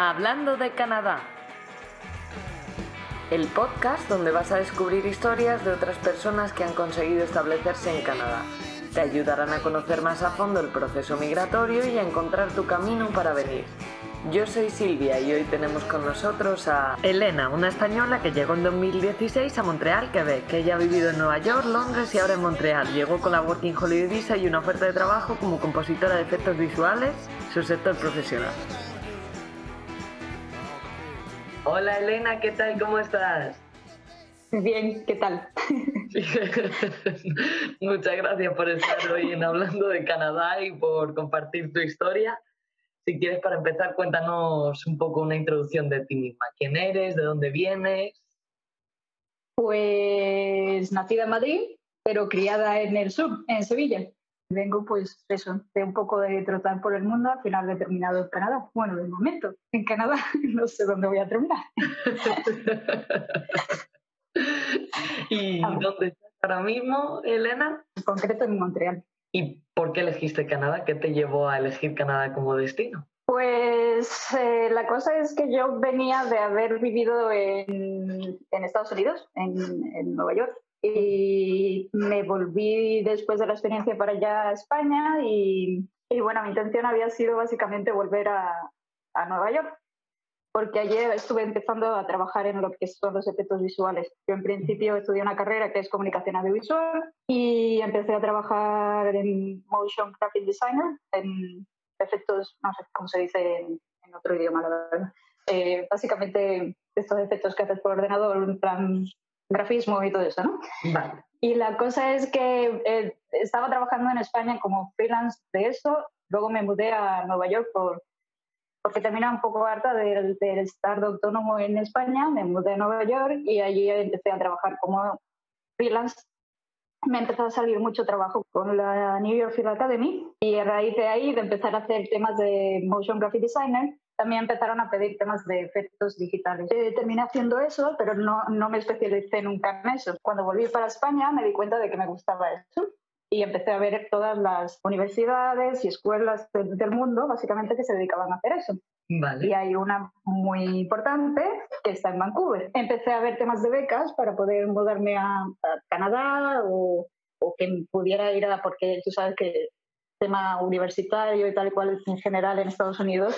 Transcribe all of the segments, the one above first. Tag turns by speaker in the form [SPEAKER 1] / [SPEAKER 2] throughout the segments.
[SPEAKER 1] Hablando de Canadá. El podcast donde vas a descubrir historias de otras personas que han conseguido establecerse en Canadá. Te ayudarán a conocer más a fondo el proceso migratorio y a encontrar tu camino para venir. Yo soy Silvia y hoy tenemos con nosotros a Elena, una española que llegó en 2016 a Montreal, Quebec. Ella ha vivido en Nueva York, Londres y ahora en Montreal. Llegó con la Working Holiday Visa y una oferta de trabajo como compositora de efectos visuales, su sector profesional. Hola Elena, ¿qué tal? ¿Cómo estás?
[SPEAKER 2] Bien, ¿qué tal?
[SPEAKER 1] Muchas gracias por estar hoy en Hablando de Canadá y por compartir tu historia. Si quieres, para empezar, cuéntanos un poco una introducción de ti misma. ¿Quién eres? ¿De dónde vienes?
[SPEAKER 2] Pues nacida en Madrid, pero criada en el sur, en Sevilla. Vengo, pues, eso, de un poco de trotar por el mundo. Al final he terminado en Canadá. Bueno, de momento, en Canadá. No sé dónde voy a terminar.
[SPEAKER 1] ¿Y dónde estás ahora mismo, Elena?
[SPEAKER 2] En concreto en Montreal.
[SPEAKER 1] ¿Y por qué elegiste Canadá? ¿Qué te llevó a elegir Canadá como destino?
[SPEAKER 2] Pues eh, la cosa es que yo venía de haber vivido en, en Estados Unidos, en, en, Nueva York, y me volví después de la experiencia para allá a España y, y bueno, mi intención había sido básicamente volver a, a Nueva York porque ayer estuve empezando a trabajar en lo que son los efectos visuales. Yo en principio estudié una carrera que es comunicación audiovisual y empecé a trabajar en motion graphic designer, en efectos, no sé cómo se dice en, otro idioma, la verdad. Eh, básicamente estos efectos que haces por ordenador, en plan grafismo y todo eso, ¿no?
[SPEAKER 1] Vale.
[SPEAKER 2] Y la cosa es que eh, estaba trabajando en España como freelance de eso, luego me mudé a Nueva York por porque terminé un poco harta del, estar de autónomo en España, me mudé a Nueva York y allí empecé a trabajar como freelance. Me empezó a salir mucho trabajo con la New York Film Academy y a raíz de ahí, de empezar a hacer temas de motion graphic designer, también empezaron a pedir temas de efectos digitales. Eh, terminé haciendo eso, pero no, no me especialicé nunca en eso. Cuando volví para España me di cuenta de que me gustaba eso y empecé a ver todas las universidades y escuelas del mundo, básicamente, que se dedicaban a hacer eso.
[SPEAKER 1] Vale.
[SPEAKER 2] Y hay una muy importante que está en Vancouver. Empecé a ver temas de becas para poder mudarme a, Canadá o, o, que pudiera ir a, porque tú sabes que el tema universitario y tal y cual en general en Estados Unidos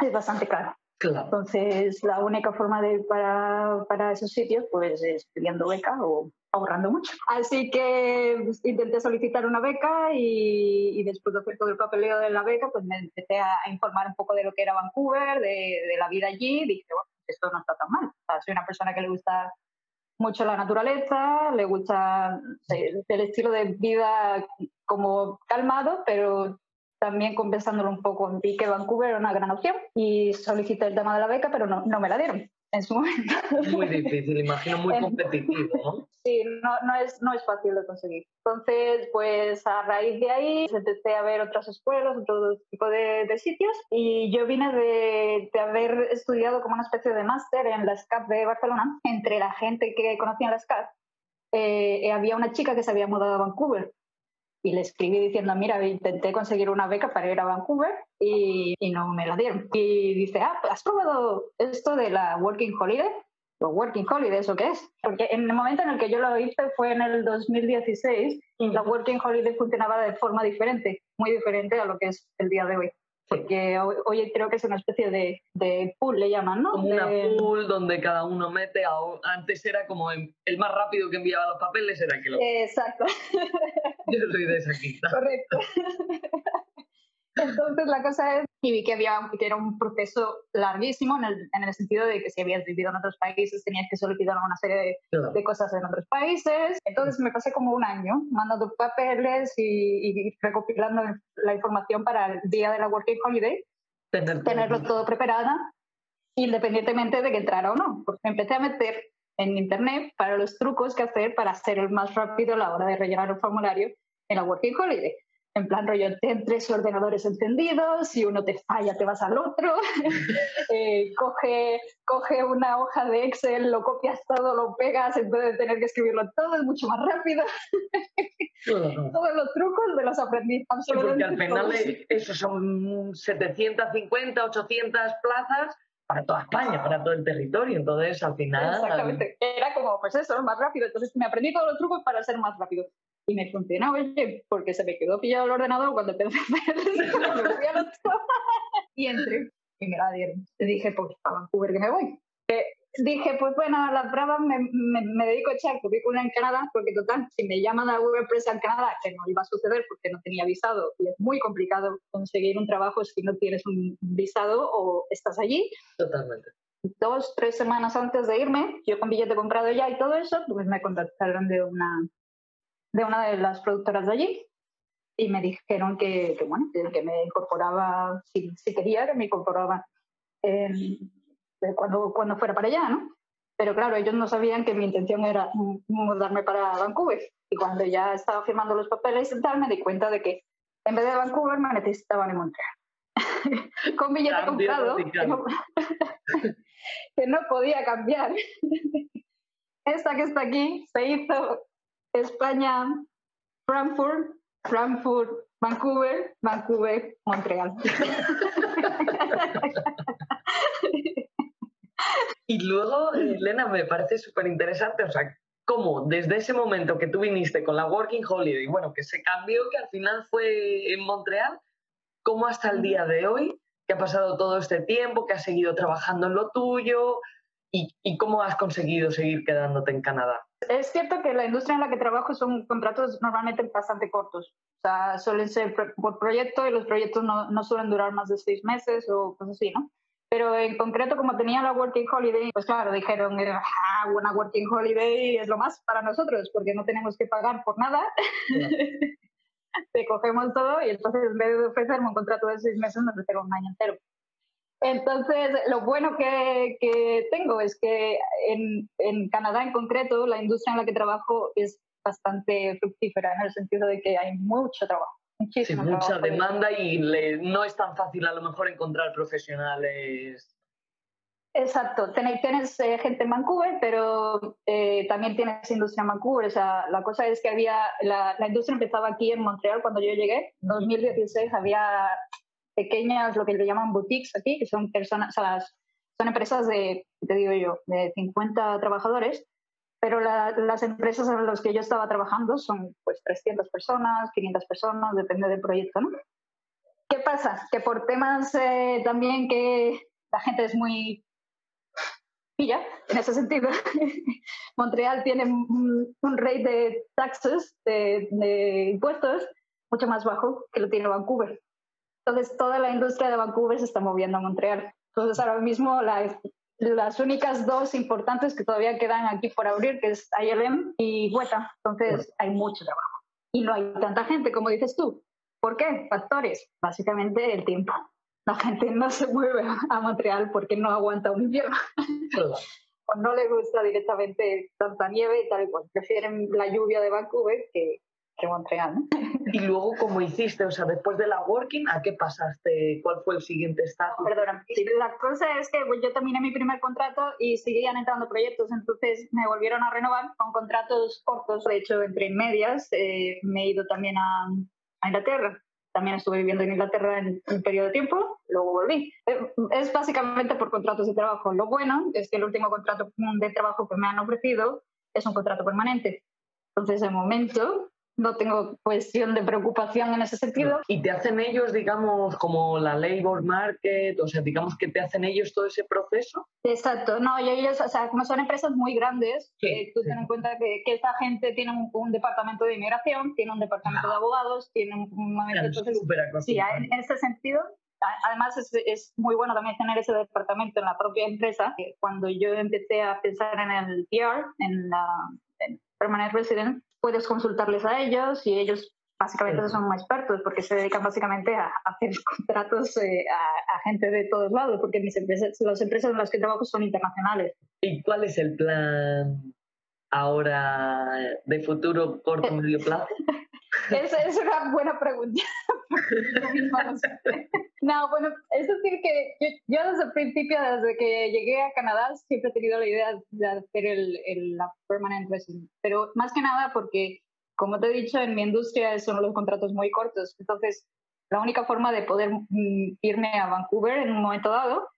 [SPEAKER 2] es bastante caro.
[SPEAKER 1] Claro.
[SPEAKER 2] Entonces, la única forma de ir para, para esos sitios pues es pidiendo beca o ahorrando mucho. Así que pues, intenté solicitar una beca y, y, después de hacer todo el papeleo de la beca, pues me empecé a, informar un poco de lo que era Vancouver, de, de la vida allí. Dije, bueno, esto no está tan mal. O sea, soy una persona que le gusta mucho la naturaleza, le gusta el estilo de vida como calmado, pero también compensándolo un poco. Vi que Vancouver era una gran opción y solicité el tema de la beca, pero no, no me la dieron en su momento.
[SPEAKER 1] Muy difícil, imagino muy competitivo, ¿no?
[SPEAKER 2] Sí, no, no, es, no es fácil de conseguir. Entonces, pues a raíz de ahí empecé a ver otras escuelas, otro tipo de, de sitios y yo vine de, de, haber estudiado como una especie de máster en la SCAP de Barcelona. Entre la gente que conocía en la SCAP, eh, había una chica que se había mudado a Vancouver y le escribí diciendo, mira, intenté conseguir una beca para ir a Vancouver y, no me la dieron. Y dice, ah, ¿has probado esto de la Working Holiday? ¿O Working Holiday eso qué es? Porque en el momento en el que yo lo hice fue en el 2016 y la Working Holiday funcionaba de forma diferente, muy diferente a lo que es el día de hoy porque hoy creo que es una especie de, de pool, le llaman, ¿no?
[SPEAKER 1] Como una pool donde cada uno mete, antes era como el más rápido que enviaba los papeles era que lo...
[SPEAKER 2] Exacto.
[SPEAKER 1] Yo soy de esa quinta.
[SPEAKER 2] Correcto. Entonces la cosa es, y vi que, había, que era un proceso larguísimo en el, en el, sentido de que si habías vivido en otros países tenías que solicitar una serie de, claro. de cosas en otros países. Entonces me pasé como un año mandando papeles y, y recopilando la información para el día de la Working Holiday,
[SPEAKER 1] Tener
[SPEAKER 2] tenerlo todo preparada, independientemente de que entrara o no. Porque empecé a meter en internet para los trucos que hacer para hacer el más rápido a la hora de rellenar el formulario en la Working Holiday. En plan rollo, ten tres ordenadores encendidos, si uno te falla te vas al otro, eh, coge, coge una hoja de Excel, lo copias todo, lo pegas, en vez de tener que escribirlo todo, es mucho más rápido. Todos los trucos me los aprendí
[SPEAKER 3] absolutamente. porque al final eso son 750, 800 plazas para toda España, para todo el territorio. Entonces, al final.
[SPEAKER 2] Exactamente. Era como, pues eso, más rápido. Entonces, me aprendí todos los trucos para ser más rápido. Y me funcionaba, oye, porque se me quedó pillado el ordenador cuando empecé a hacer Y entré y me la dieron. Y dije, pues a Vancouver que me voy. Eh, dije, pues bueno, a las bravas me, me, dedico a echar currículum en Canadá, porque total, si me llaman a una empresa en Canadá, que no iba a suceder porque no tenía visado, y es muy complicado conseguir un trabajo si no tienes un visado o estás allí.
[SPEAKER 3] Totalmente.
[SPEAKER 2] Dos, tres semanas antes de irme, yo con billete comprado ya y todo eso, pues me contactaron de una, de una de las productoras de allí y me dijeron que, que bueno, que me incorporaba, si, si quería, que me incorporaba cuando, cuando fuera para allá, ¿no? Pero claro, ellos no sabían que mi intención era mudarme para Vancouver. Y cuando ya estaba firmando los papeles y tal, me di cuenta de que en vez de Vancouver me necesitaban en Montreal. Con billete comprado, que no, que no podía cambiar. Esta que está aquí se hizo España, Frankfurt, Frankfurt, Vancouver, Vancouver, Montreal.
[SPEAKER 3] Y luego, Elena, me parece súper interesante, o sea, cómo desde ese momento que tú viniste con la Working Holiday, bueno, que se cambió, que al final fue en Montreal, cómo hasta el día de hoy, que ha pasado todo este tiempo, que has seguido trabajando en lo tuyo y, y cómo has conseguido seguir quedándote en Canadá.
[SPEAKER 2] Es cierto que la industria en la que trabajo son contratos normalmente bastante cortos. O sea, suelen ser por proyecto y los proyectos no, no suelen durar más de seis meses o cosas así, ¿no? Pero en concreto, como tenía la Working Holiday, pues claro, dijeron, ah, una Working Holiday es lo más para nosotros, porque no tenemos que pagar por nada. Te cogemos todo y entonces en vez de ofrecerme un contrato de seis meses, me ofrecieron un año entero. Entonces, lo bueno que, que tengo es que en, en, Canadá en concreto, la industria en la que trabajo es bastante fructífera, en el sentido de que hay mucho trabajo
[SPEAKER 3] sí, mucha demanda y no es tan fácil a lo mejor encontrar profesionales.
[SPEAKER 2] Exacto, tienes, eh, gente en Vancouver, pero eh, también tienes industria en Vancouver. O sea, la cosa es que había, la, la, industria empezaba aquí en Montreal cuando yo llegué. En 2016 había pequeñas, lo que le llaman boutiques aquí, que son personas, o sea, son empresas de, te digo yo, de 50 trabajadores pero las empresas en las que yo estaba trabajando son pues 300 personas, 500 personas, depende del proyecto, ¿no? ¿Qué pasa? Que por temas eh, también que la gente es muy pilla, en ese sentido, Montreal tiene un, rate de taxes, de, de impuestos, mucho más bajo que lo tiene Vancouver. Entonces, toda la industria de Vancouver se está moviendo a Montreal. Entonces, ahora mismo la, las únicas dos importantes que todavía quedan aquí por abrir, que es ILM y Hueta. Entonces hay mucho trabajo. Y no hay tanta gente, como dices tú. ¿Por qué? Factores. Básicamente el tiempo. La gente no se mueve a Montreal porque no aguanta un invierno. o no le gusta directamente tanta nieve y tal y cual. Prefieren la lluvia de Vancouver que,
[SPEAKER 3] y luego, ¿cómo hiciste? O sea, después de la working, ¿a qué pasaste? ¿Cuál fue el siguiente estatus?
[SPEAKER 2] Perdona, la cosa es que pues, yo terminé mi primer contrato y seguían entrando proyectos, entonces me volvieron a renovar con contratos cortos. De hecho, entre medias eh, me he ido también a, a Inglaterra también estuve viviendo en Inglaterra en un periodo de tiempo, luego volví. Eh, es básicamente por contratos de trabajo. Lo bueno es que el último contrato de trabajo que me han ofrecido es un contrato permanente. Entonces, de momento, no tengo cuestión de preocupación en ese sentido.
[SPEAKER 3] ¿Y te hacen ellos, digamos, como la labor market? O sea, digamos que te hacen ellos todo ese proceso.
[SPEAKER 2] Exacto, no, ellos, o sea, como son empresas muy grandes, eh, tú ten en cuenta que, que, esta gente tiene un, departamento de inmigración, tiene un departamento de abogados, tiene un, momento entonces, sí, en, ese sentido además es, es, muy bueno también tener ese departamento en la propia empresa. Cuando yo empecé a pensar en el PR, en la en Permanent Resident, puedes consultarles a ellos y ellos básicamente son expertos porque se dedican básicamente a, hacer contratos eh, a, gente de todos lados, porque mis empresas, las empresas en las que trabajo son internacionales.
[SPEAKER 3] ¿Y cuál es el plan ahora de futuro corto medio plazo?
[SPEAKER 2] Es, es una buena pregunta. no, bueno, es decir que yo, desde el principio, desde que llegué a Canadá, siempre he tenido la idea de hacer el, el, la permanent resident, pero más que nada porque, como te he dicho, en mi industria son los contratos muy cortos, entonces la única forma de poder mm, irme a Vancouver en un momento dado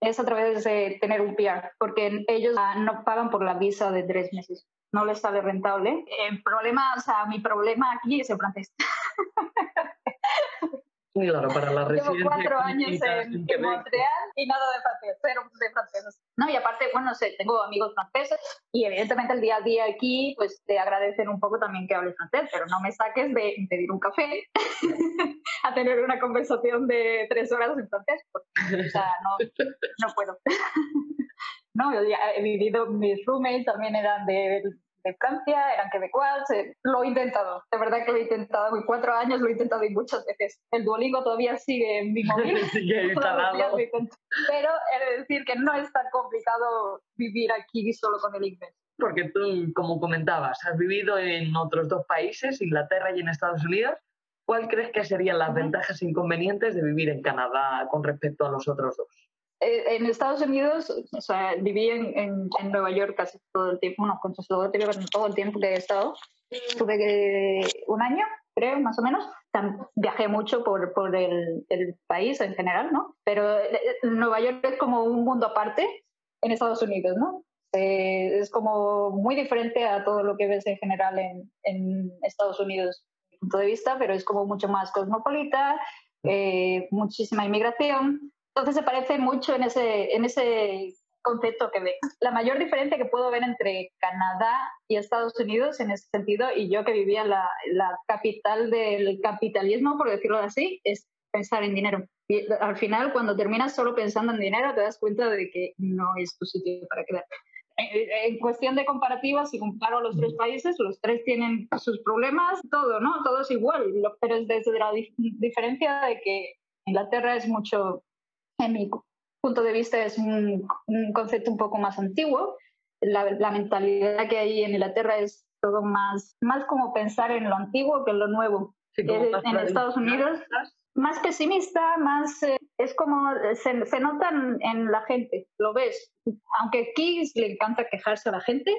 [SPEAKER 2] es a través de tener un PR, porque ellos no pagan por la visa de tres meses no les sale rentable. El problema, o sea, mi problema aquí es el francés.
[SPEAKER 3] Claro, para la residencia.
[SPEAKER 2] Llevo cuatro años en, en Montreal y nada de francés, cero de francés. No, y aparte, bueno, no sé, tengo amigos franceses y evidentemente el día a día aquí, pues te agradecen un poco también que hables francés, pero no me saques de pedir un café a tener una conversación de tres horas en francés, porque, o sea, no, no puedo. no, yo ya he vivido, mis roommates también eran de de Francia, eran quebecuas, eh, lo he intentado, de verdad que lo he intentado, en cuatro años lo he intentado y muchas veces. El Duolingo todavía sigue en mi móvil, pero he de decir que no es tan complicado vivir aquí solo con el inglés.
[SPEAKER 3] Porque tú, como comentabas, has vivido en otros dos países, Inglaterra y en Estados Unidos. ¿Cuál crees que serían las ventajas e inconvenientes de vivir en Canadá con respecto a los otros dos?
[SPEAKER 2] Eh, en Estados Unidos, o sea, viví en, en, Nueva York casi todo el tiempo, bueno, con todo, el tiempo que he estado. Tuve un año, creo, más o menos. Viajé mucho por, por el, el, país en general, ¿no? Pero eh, eh, Nueva York es como un mundo aparte en Estados Unidos, ¿no? es como muy diferente a todo lo que ves en general en, en Estados Unidos, punto de vista, pero es como mucho más cosmopolita, muchísima inmigración entonces se parece mucho en ese, en ese concepto que ve. La mayor diferencia que puedo ver entre Canadá y Estados Unidos en ese sentido, y yo que vivía la, la capital del capitalismo, por decirlo así, es pensar en dinero. Y al final, cuando terminas solo pensando en dinero, te das cuenta de que no es tu sitio para quedar. En cuestión de comparativa, si comparo los tres países, los tres tienen sus problemas, todo, ¿no? Todo es igual, pero es desde la diferencia de que Inglaterra es mucho en mi punto de vista es un, concepto un poco más antiguo. La, mentalidad que hay en Inglaterra es todo más, más como pensar en lo antiguo que en lo nuevo. en Estados Unidos, más pesimista, más eh, es como se, se nota en, la gente, lo ves. Aunque aquí le encanta quejarse a la gente,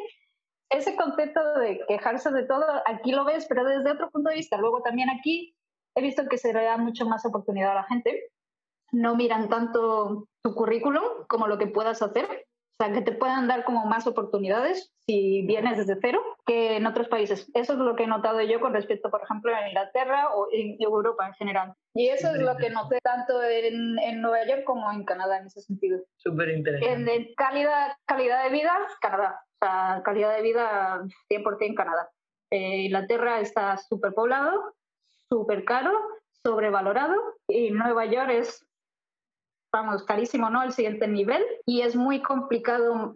[SPEAKER 2] ese concepto de quejarse de todo, aquí lo ves, pero desde otro punto de vista. Luego también aquí he visto que se le da mucho más oportunidad a la gente no miran tanto tu currículum como lo que puedas hacer. O sea, que te puedan dar como más oportunidades si vienes desde cero que en otros países. Eso es lo que he notado yo con respecto, por ejemplo, a Inglaterra o en Europa en general. Y eso es lo que noté tanto en, en Nueva York como en Canadá en ese sentido.
[SPEAKER 3] Súper interesante.
[SPEAKER 2] En, calidad, calidad de vida, Canadá. O sea, calidad de vida 100% Canadá. Eh, Inglaterra está súper poblado, súper caro, sobrevalorado y Nueva York es vamos, carísimo, ¿no? El siguiente nivel y es muy complicado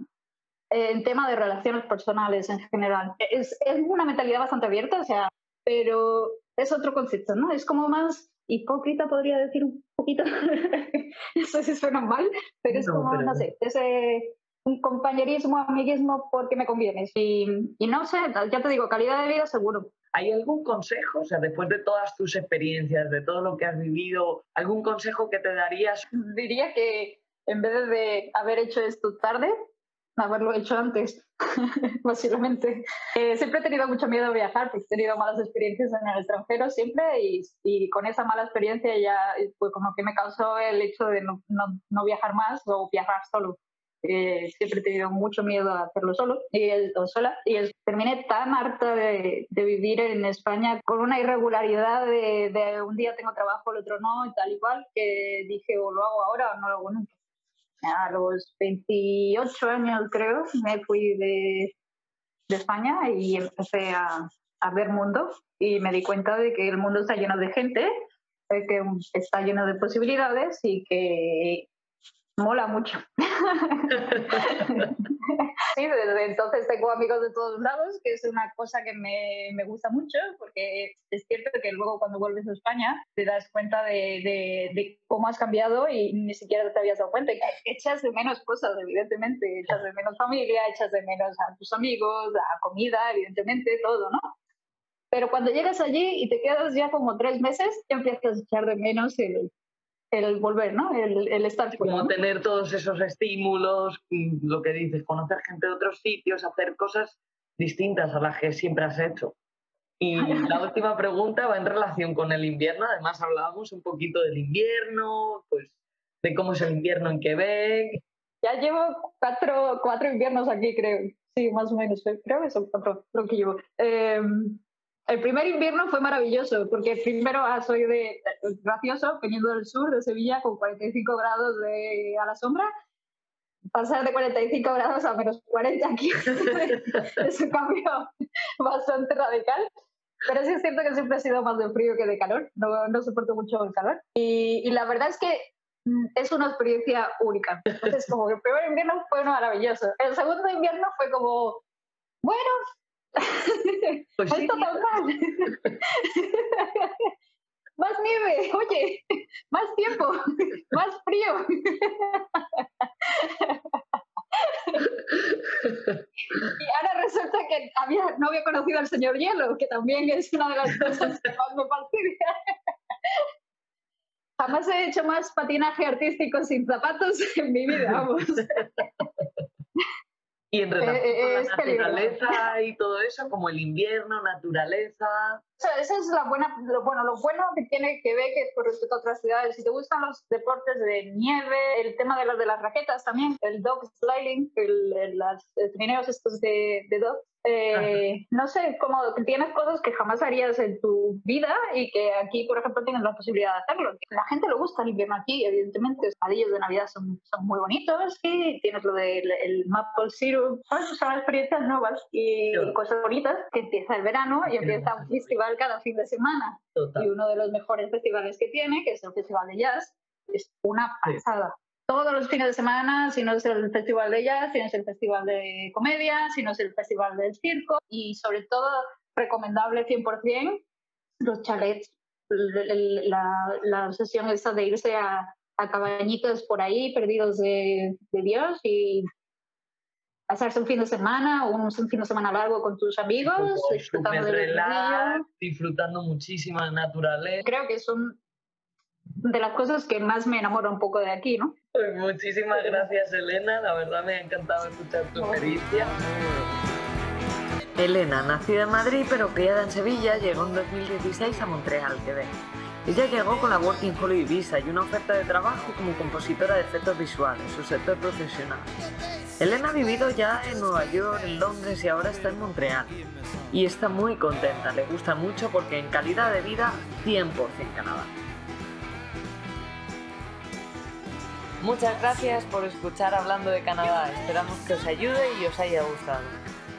[SPEAKER 2] eh, en tema de relaciones personales en general. Es, es una mentalidad bastante abierta, o sea, pero es otro concepto, ¿no? Es como más hipócrita, podría decir un poquito. Eso sí suena mal, pero es como, no sé, ese un compañerismo, amiguismo porque me conviene. Y, y no sé, ya te digo, calidad de vida seguro.
[SPEAKER 3] ¿Hay algún consejo, o sea, después de todas tus experiencias, de todo lo que has vivido, algún consejo que te darías?
[SPEAKER 2] Diría que en vez de haber hecho esto tarde, haberlo hecho antes, básicamente. Eh, siempre he tenido mucho miedo a viajar, porque he tenido malas experiencias en el extranjero siempre y, y con esa mala experiencia ya pues como que me causó el hecho de no, no, no viajar más o viajar solo. Eh, siempre he tenido mucho miedo a hacerlo solo y, o sola y terminé tan harta de, de, vivir en España con una irregularidad de, de, un día tengo trabajo, el otro no y tal y cual que dije o lo hago ahora o no lo hago nunca. A los 28 años creo me fui de, de España y empecé a, a ver mundo y me di cuenta de que el mundo está lleno de gente, que está lleno de posibilidades y que mola mucho. sí, desde entonces tengo amigos de todos lados, que es una cosa que me, me, gusta mucho, porque es cierto que luego cuando vuelves a España te das cuenta de, de, cómo has cambiado y ni siquiera te habías dado cuenta. Echas de menos cosas, evidentemente, echas de menos familia, echas de menos a tus amigos, a comida, evidentemente, todo, ¿no? Pero cuando llegas allí y te quedas ya como tres meses, ya empiezas a echar de menos el, el volver, ¿no? El, el estar fuera.
[SPEAKER 3] Como
[SPEAKER 2] ¿no?
[SPEAKER 3] tener todos esos estímulos, mm, lo que dices, conocer gente de otros sitios, hacer cosas distintas a las que siempre has hecho. Y la última pregunta va en relación con el invierno. Además, hablábamos un poquito del invierno, pues de cómo es el invierno en Quebec.
[SPEAKER 2] Ya llevo cuatro, cuatro inviernos aquí, creo. Sí, más o menos. Creo que son cuatro lo que llevo. Eh, el primer invierno fue maravilloso, porque primero ah, soy de gracioso, veniendo del sur, de Sevilla, con 45 grados de, a la sombra. Pasar de 45 grados a menos 40 aquí es un cambio bastante radical. Pero sí es cierto que siempre he sido más de frío que de calor, no, no soporto mucho el calor. Y, y, la verdad es que mm, es una experiencia única. Entonces, como que el primer invierno fue maravilloso. El segundo invierno fue como, bueno, pues sí. esto tan mal. más nieve, oye, más tiempo, más frío. y ahora resulta que había, no había conocido al señor Hielo, que también es una de las cosas que más me fastidia. Jamás he hecho más patinaje artístico sin zapatos en mi vida, vamos.
[SPEAKER 3] Y en relación eh, con la naturaleza peligroso. y todo eso, como el invierno, naturaleza.
[SPEAKER 2] O sea, esa es la buena, lo, bueno, lo bueno que tiene Quebec con respecto a otras ciudades. Si te gustan los deportes de nieve, el tema de las de las raquetas también, el dog sliding, el, el, los trineos estos de, de dog, eh, no sé, como tienes cosas que jamás harías en tu vida y que aquí, por ejemplo, tienes la posibilidad de hacerlo. La gente le gusta el invierno aquí, evidentemente, los padillos de Navidad son, son muy bonitos y tienes lo del el maple syrup. Son experiencias nuevas y sí. cosas bonitas que empieza el verano y empieza un festival cada fin de semana.
[SPEAKER 3] Total.
[SPEAKER 2] Y uno de los mejores festivales que tiene, que es el Festival de Jazz, es una pasada. Todos los fines de semana, si no es el festival de jazz, si no es el festival de comedia, si no es el festival del circo y sobre todo recomendable 100% los chalets, la, la sesión esa de irse a, a cabañitos por ahí perdidos de, de, Dios y pasarse un fin de semana o un, un fin de semana largo con tus amigos,
[SPEAKER 3] disfrutando disfrutando muchísimo de naturaleza.
[SPEAKER 2] Creo que son de las cosas que más me enamora un poco de aquí, ¿no?
[SPEAKER 3] Pues muchísimas gracias, Elena. La verdad me ha encantado escuchar tu experiencia.
[SPEAKER 1] Elena, nacida en Madrid pero criada en Sevilla, llegó en 2016 a Montreal, Quebec. Ella llegó con la Working Holiday Visa y una oferta de trabajo como compositora de efectos visuales, su sector profesional. Elena ha vivido ya en Nueva York, en Londres y ahora está en Montreal. Y está muy contenta, le gusta mucho porque en calidad de vida 100% Canadá. Muchas gracias por escuchar Hablando de Canadá. Esperamos que os ayude y os haya gustado.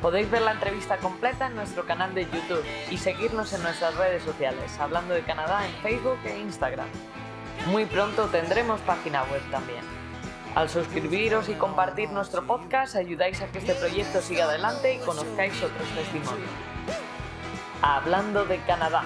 [SPEAKER 1] Podéis ver la entrevista completa en nuestro canal de YouTube y seguirnos en nuestras redes sociales, Hablando de Canadá en Facebook e Instagram. Muy pronto tendremos página web también. Al suscribiros y compartir nuestro podcast ayudáis a que este proyecto siga adelante y conozcáis otros testimonios. Hablando de Canadá.